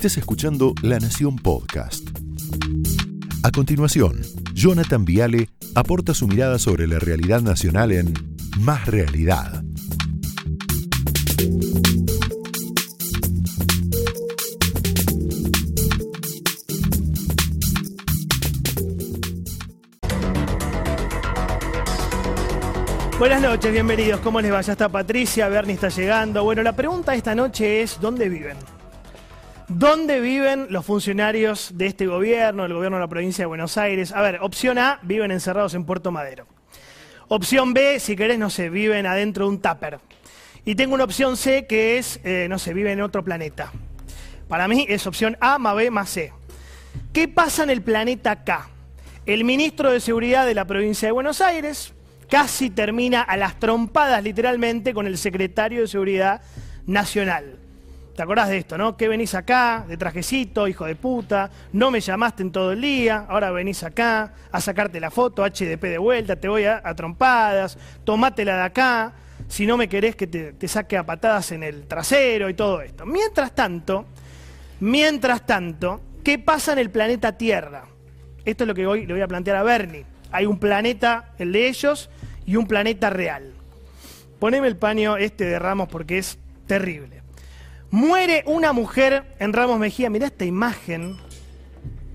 Estés escuchando La Nación Podcast. A continuación, Jonathan Viale aporta su mirada sobre la realidad nacional en Más Realidad. Buenas noches, bienvenidos. ¿Cómo les va? Ya está Patricia, Bernie está llegando. Bueno, la pregunta esta noche es, ¿dónde viven? ¿Dónde viven los funcionarios de este gobierno, del gobierno de la provincia de Buenos Aires? A ver, opción A, viven encerrados en Puerto Madero. Opción B, si querés, no sé, viven adentro de un tupper. Y tengo una opción C que es, eh, no sé, viven en otro planeta. Para mí es opción A más B más C. ¿Qué pasa en el planeta K? El ministro de Seguridad de la provincia de Buenos Aires, casi termina a las trompadas literalmente con el secretario de Seguridad Nacional. ¿Te acordás de esto, no? Que venís acá, de trajecito, hijo de puta, no me llamaste en todo el día, ahora venís acá a sacarte la foto, HDP de vuelta, te voy a, trompadas, tomátela de acá, si no me querés que te, te saque a patadas en el trasero y todo esto. Mientras tanto, mientras tanto, ¿qué pasa en el planeta Tierra? Esto es lo que hoy le voy a plantear a Bernie. Hay un planeta, el de ellos, y un planeta real. Poneme el paño este de Ramos porque es terrible. Muere una mujer en Ramos Mejía. Mirá esta imagen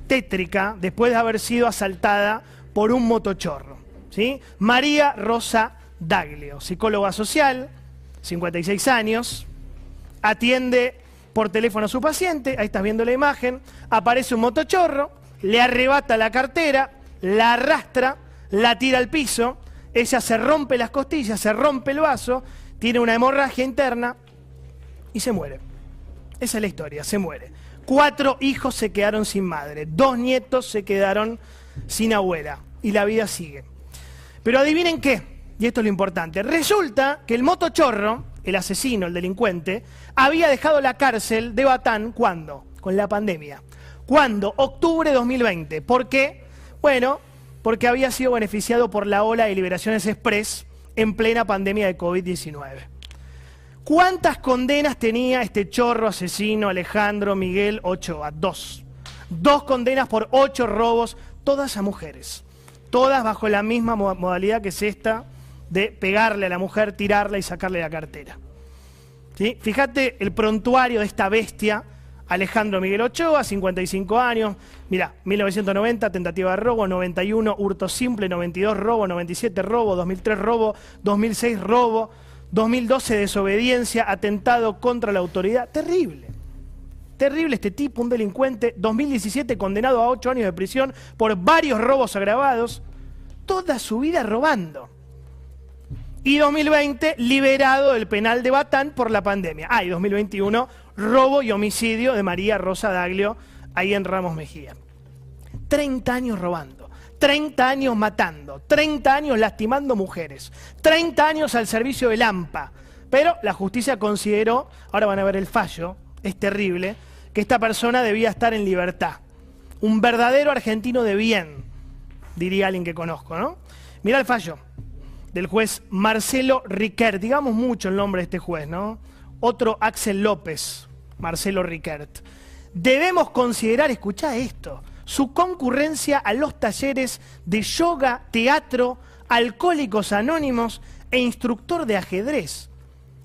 tétrica después de haber sido asaltada por un motochorro. ¿sí? María Rosa Daglio, psicóloga social, 56 años, atiende por teléfono a su paciente, ahí estás viendo la imagen, aparece un motochorro, le arrebata la cartera, la arrastra, la tira al piso, ella se rompe las costillas, se rompe el vaso, tiene una hemorragia interna y se muere. Esa es la historia, se muere. Cuatro hijos se quedaron sin madre, dos nietos se quedaron sin abuela y la vida sigue. Pero adivinen qué, y esto es lo importante, resulta que el motochorro, el asesino, el delincuente, había dejado la cárcel de Batán, ¿cuándo? Con la pandemia. ¿Cuándo? Octubre de 2020. ¿Por qué? Bueno, porque había sido beneficiado por la ola de liberaciones express en plena pandemia de COVID-19. ¿Cuántas condenas tenía este chorro asesino Alejandro Miguel Ochoa? Dos. Dos condenas por ocho robos, todas a mujeres. Todas bajo la misma modalidad que es esta de pegarle a la mujer, tirarla y sacarle la cartera. ¿Sí? Fíjate el prontuario de esta bestia Alejandro Miguel Ochoa, 55 años. Mira, 1990, tentativa de robo, 91, hurto simple, 92, robo, 97, robo, 2003, robo, 2006, robo, 2012, desobediencia, atentado contra la autoridad. Terrible. Terrible este tipo, un delincuente. 2017, condenado a 8 años de prisión por varios robos agravados. Toda su vida robando. Y 2020, liberado del penal de Batán por la pandemia. Ah, y 2021, robo y homicidio de María Rosa Daglio, ahí en Ramos Mejía. 30 años robando, 30 años matando, 30 años lastimando mujeres, 30 años al servicio del AMPA. Pero la justicia consideró, ahora van a ver el fallo, es terrible, que esta persona debía estar en libertad. Un verdadero argentino de bien, diría alguien que conozco, ¿no? Mira el fallo del juez Marcelo Riquert, digamos mucho el nombre de este juez, ¿no? otro Axel López, Marcelo Ricert. Debemos considerar, escucha esto, su concurrencia a los talleres de yoga, teatro, alcohólicos anónimos e instructor de ajedrez.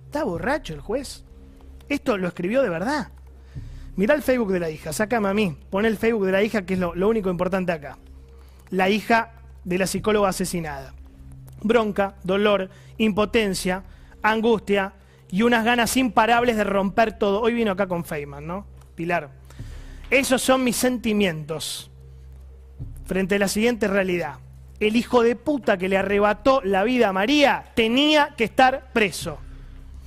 ¿Está borracho el juez? Esto lo escribió de verdad. Mirá el Facebook de la hija, sácame a mí, pon el Facebook de la hija, que es lo, lo único importante acá. La hija de la psicóloga asesinada. Bronca, dolor, impotencia, angustia, y unas ganas imparables de romper todo. Hoy vino acá con Feynman, ¿no? Pilar. Esos son mis sentimientos frente a la siguiente realidad. El hijo de puta que le arrebató la vida a María tenía que estar preso.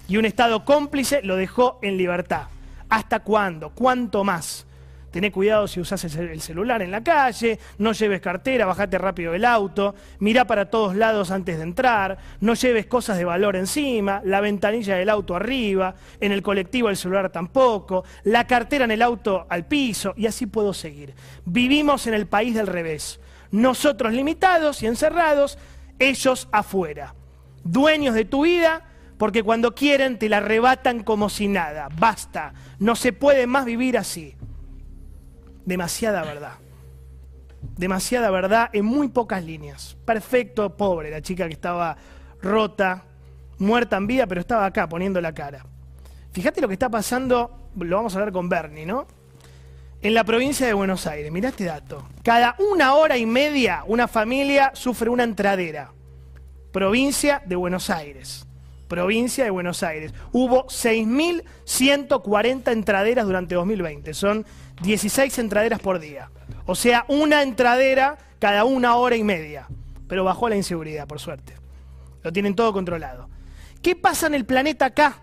Y un Estado cómplice lo dejó en libertad. ¿Hasta cuándo? ¿Cuánto más? Tené cuidado si usás el celular en la calle, no lleves cartera, bajate rápido del auto, mirá para todos lados antes de entrar, no lleves cosas de valor encima, la ventanilla del auto arriba, en el colectivo el celular tampoco, la cartera en el auto al piso, y así puedo seguir. Vivimos en el país del revés. Nosotros limitados y encerrados, ellos afuera. Dueños de tu vida, porque cuando quieren te la arrebatan como si nada. Basta, no se puede más vivir así. Demasiada verdad. Demasiada verdad en muy pocas líneas. Perfecto, pobre, la chica que estaba rota, muerta en vida, pero estaba acá poniendo la cara. Fíjate lo que está pasando, lo vamos a hablar con Bernie, ¿no? En la provincia de Buenos Aires, mirá este dato. Cada una hora y media una familia sufre una entradera. Provincia de Buenos Aires. Provincia de Buenos Aires. Hubo 6.140 entraderas durante 2020. Son 16 entraderas por día. O sea, una entradera cada una hora y media. Pero bajó la inseguridad, por suerte. Lo tienen todo controlado. ¿Qué pasa en el planeta acá?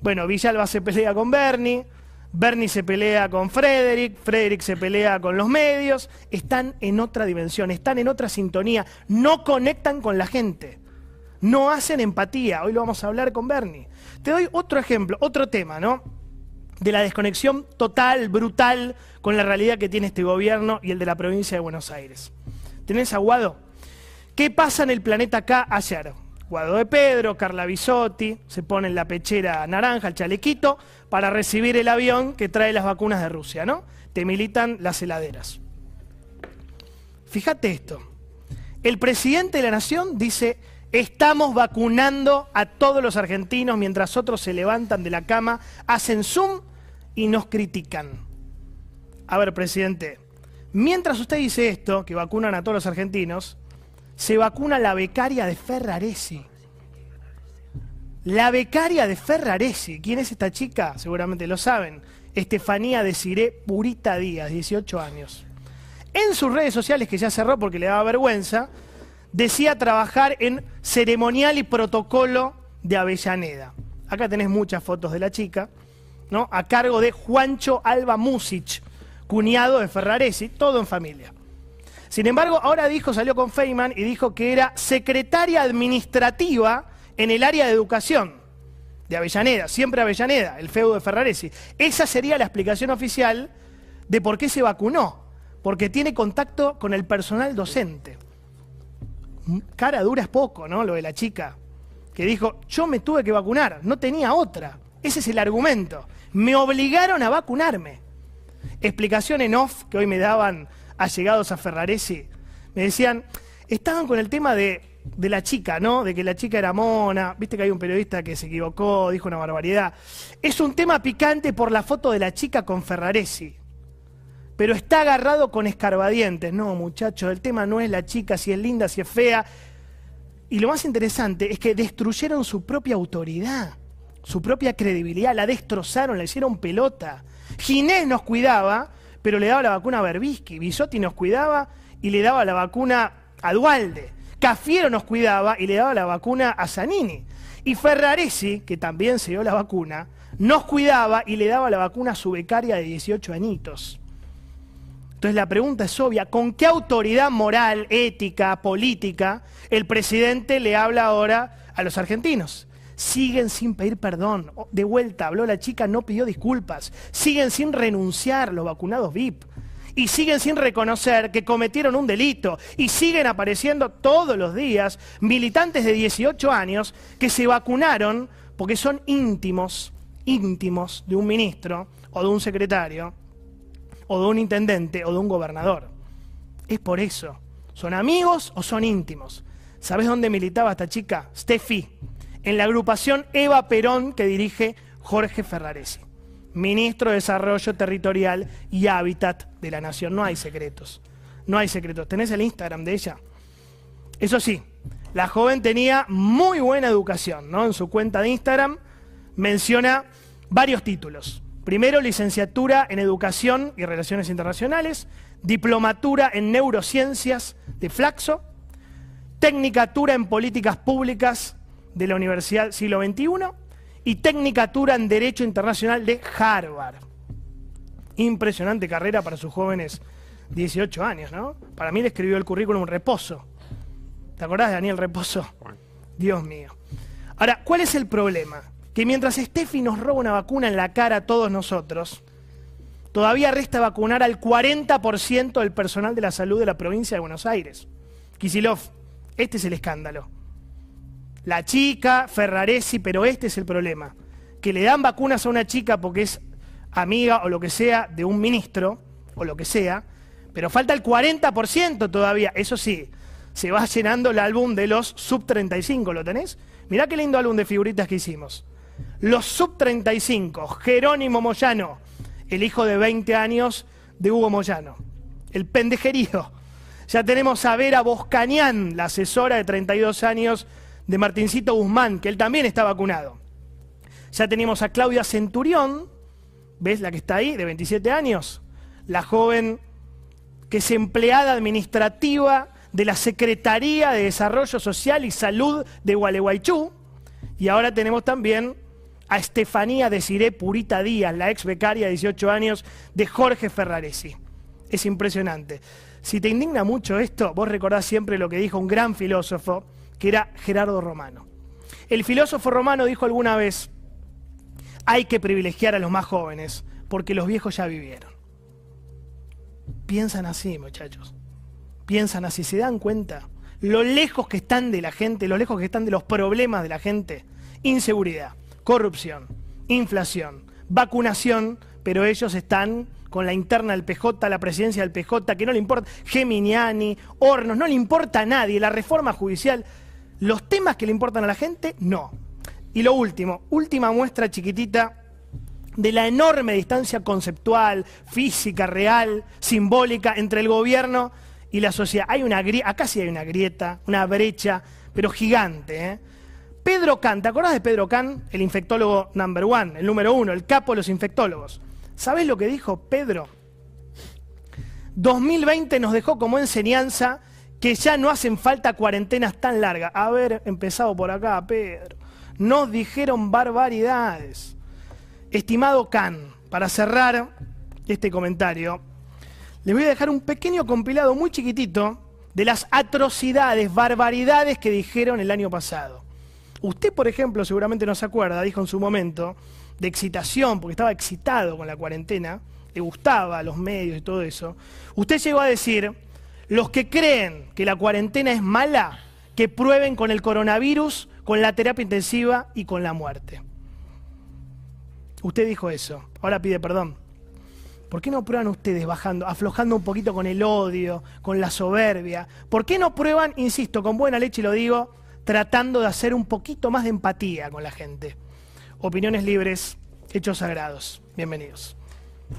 Bueno, Villalba se pelea con Bernie, Bernie se pelea con Frederick, Frederick se pelea con los medios, están en otra dimensión, están en otra sintonía, no conectan con la gente, no hacen empatía. Hoy lo vamos a hablar con Bernie. Te doy otro ejemplo, otro tema, ¿no? De la desconexión total, brutal, con la realidad que tiene este gobierno y el de la provincia de Buenos Aires. ¿Tenés aguado? ¿Qué pasa en el planeta acá ayer? Guado de Pedro, Carla Bisotti, se ponen la pechera naranja, el chalequito, para recibir el avión que trae las vacunas de Rusia, ¿no? Te militan las heladeras. Fíjate esto. El presidente de la nación dice, estamos vacunando a todos los argentinos mientras otros se levantan de la cama, hacen zoom y nos critican. A ver, presidente, mientras usted dice esto, que vacunan a todos los argentinos, se vacuna la becaria de Ferraresi. La becaria de Ferraresi. ¿Quién es esta chica? Seguramente lo saben. Estefanía de Ciré Purita Díaz, 18 años. En sus redes sociales, que ya cerró porque le daba vergüenza, decía trabajar en ceremonial y protocolo de Avellaneda. Acá tenés muchas fotos de la chica, ¿no? A cargo de Juancho Alba Music, cuñado de Ferraresi, todo en familia. Sin embargo, ahora dijo, salió con Feynman y dijo que era secretaria administrativa en el área de educación de Avellaneda, siempre Avellaneda, el feudo de Ferraresi. Esa sería la explicación oficial de por qué se vacunó, porque tiene contacto con el personal docente. Cara dura es poco, ¿no? Lo de la chica, que dijo, yo me tuve que vacunar, no tenía otra. Ese es el argumento. Me obligaron a vacunarme. Explicación en off que hoy me daban allegados a Ferraresi, me decían, estaban con el tema de, de, la chica, ¿no? De que la chica era mona, viste que hay un periodista que se equivocó, dijo una barbaridad. Es un tema picante por la foto de la chica con Ferraresi. Pero está agarrado con escarbadientes. No, muchachos, el tema no es la chica, si es linda, si es fea. Y lo más interesante es que destruyeron su propia autoridad, su propia credibilidad, la destrozaron, la hicieron pelota. Ginés nos cuidaba pero le daba la vacuna a Berbisky. Bisotti nos cuidaba y le daba la vacuna a Dualde. Cafiero nos cuidaba y le daba la vacuna a Zanini. Y Ferraresi, que también se dio la vacuna, nos cuidaba y le daba la vacuna a su becaria de 18 añitos. Entonces la pregunta es obvia, ¿con qué autoridad moral, ética, política el presidente le habla ahora a los argentinos? siguen sin pedir perdón. De vuelta, habló la chica, no pidió disculpas. Siguen sin renunciar los vacunados VIP. Y siguen sin reconocer que cometieron un delito. Y siguen apareciendo todos los días militantes de 18 años que se vacunaron porque son íntimos, íntimos de un ministro o de un secretario o de un intendente o de un gobernador. Es por eso. ¿Son amigos o son íntimos? ¿Sabes dónde militaba esta chica? Steffi, en la agrupación Eva Perón que dirige Jorge Ferraresi, ministro de Desarrollo Territorial y Hábitat de la Nación. No hay secretos, no hay secretos. ¿Tenés el Instagram de ella? Eso sí, la joven tenía muy buena educación, ¿no? En su cuenta de Instagram menciona varios títulos. Primero, licenciatura en Educación y Relaciones Internacionales, diplomatura en Neurociencias de Flaxo, tecnicatura en Políticas Públicas de la Universidad Siglo XXI y Tecnicatura en Derecho Internacional de Harvard. Impresionante carrera para sus jóvenes 18 años, ¿no? Para mí le escribió el currículum Reposo. ¿Te acordás de Daniel Reposo? Dios mío. Ahora, ¿cuál es el problema? Que mientras Steffi nos roba una vacuna en la cara a todos nosotros, todavía resta vacunar al 40% del personal de la salud de la provincia de Buenos Aires. Kisilov, este es el escándalo la chica, Ferraresi, pero este es el problema. Que le dan vacunas a una chica porque es amiga o lo que sea de un ministro o lo que sea, pero falta el 40% todavía. Eso sí, se va llenando el álbum de los sub 35, ¿lo tenés? Mirá qué lindo álbum de figuritas que hicimos. Los sub 35, Jerónimo Moyano, el hijo de 20 años de Hugo Moyano, el pendejerío. Ya tenemos a Vera Boscañán, la asesora de 32 años de Martincito Guzmán, que él también está vacunado. Ya tenemos a Claudia Centurión, ¿ves la que está ahí, de 27 años? La joven que es empleada administrativa de la Secretaría de Desarrollo Social y Salud de Gualeguaychú. Y ahora tenemos también a Estefanía Desiré Purita Díaz, la ex becaria de 18 años de Jorge Ferraresi. Es impresionante. Si te indigna mucho esto, vos recordás siempre lo que dijo un gran filósofo, que era Gerardo Romano. El filósofo romano dijo alguna vez, hay que privilegiar a los más jóvenes, porque los viejos ya vivieron. Piensan así, muchachos. Piensan así, se dan cuenta. Lo lejos que están de la gente, lo lejos que están de los problemas de la gente. Inseguridad, corrupción, inflación, vacunación, pero ellos están con la interna del PJ, la presidencia del PJ, que no le importa, Geminiani, Hornos, no le importa a nadie, la reforma judicial, los temas que le importan a la gente, no. Y lo último, última muestra chiquitita de la enorme distancia conceptual, física, real, simbólica entre el gobierno y la sociedad. Hay una grieta, acá sí hay una grieta, una brecha, pero gigante. ¿eh? Pedro Can, ¿te acordás de Pedro Can? El infectólogo number one, el número uno, el capo de los infectólogos. ¿Sabes lo que dijo Pedro? 2020 nos dejó como enseñanza que ya no hacen falta cuarentenas tan largas. Haber empezado por acá, Pedro. Nos dijeron barbaridades. Estimado Can, para cerrar este comentario, les voy a dejar un pequeño compilado muy chiquitito de las atrocidades, barbaridades que dijeron el año pasado. Usted, por ejemplo, seguramente no se acuerda, dijo en su momento, de excitación, porque estaba excitado con la cuarentena, le gustaba los medios y todo eso. Usted llegó a decir, los que creen que la cuarentena es mala, que prueben con el coronavirus, con la terapia intensiva y con la muerte. Usted dijo eso, ahora pide perdón. ¿Por qué no prueban ustedes bajando, aflojando un poquito con el odio, con la soberbia? ¿Por qué no prueban, insisto, con buena leche lo digo, tratando de hacer un poquito más de empatía con la gente? Opiniones libres, hechos sagrados. Bienvenidos.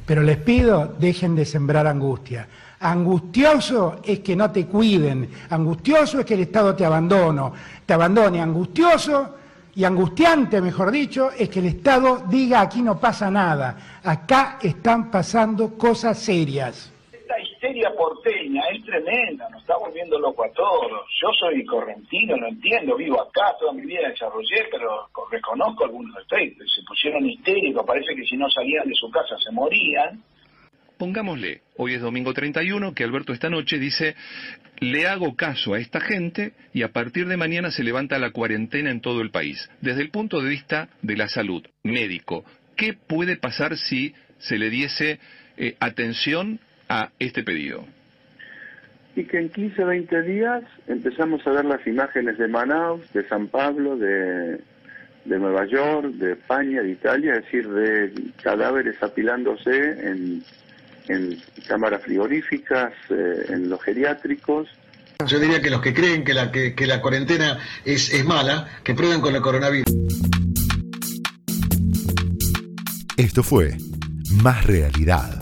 Pero les pido, dejen de sembrar angustia. Angustioso es que no te cuiden, angustioso es que el Estado te abandone, te abandone, angustioso y angustiante, mejor dicho, es que el Estado diga aquí no pasa nada, acá están pasando cosas serias. Histeria porteña es tremenda, nos está volviendo loco a todos. Yo soy correntino, lo entiendo, vivo acá, toda mi vida desarrollé, pero reconozco algunos aspectos. Se pusieron histéricos, parece que si no salían de su casa se morían. Pongámosle, hoy es domingo 31, que Alberto esta noche dice, le hago caso a esta gente y a partir de mañana se levanta la cuarentena en todo el país. Desde el punto de vista de la salud, médico, ¿qué puede pasar si se le diese eh, atención a este pedido? Y que en 15, 20 días empezamos a ver las imágenes de Manaus, de San Pablo, de, de Nueva York, de España, de Italia, es decir, de cadáveres apilándose en en cámaras frigoríficas, eh, en los geriátricos. Yo diría que los que creen que la, que, que la cuarentena es, es mala, que prueben con el coronavirus. Esto fue Más Realidad,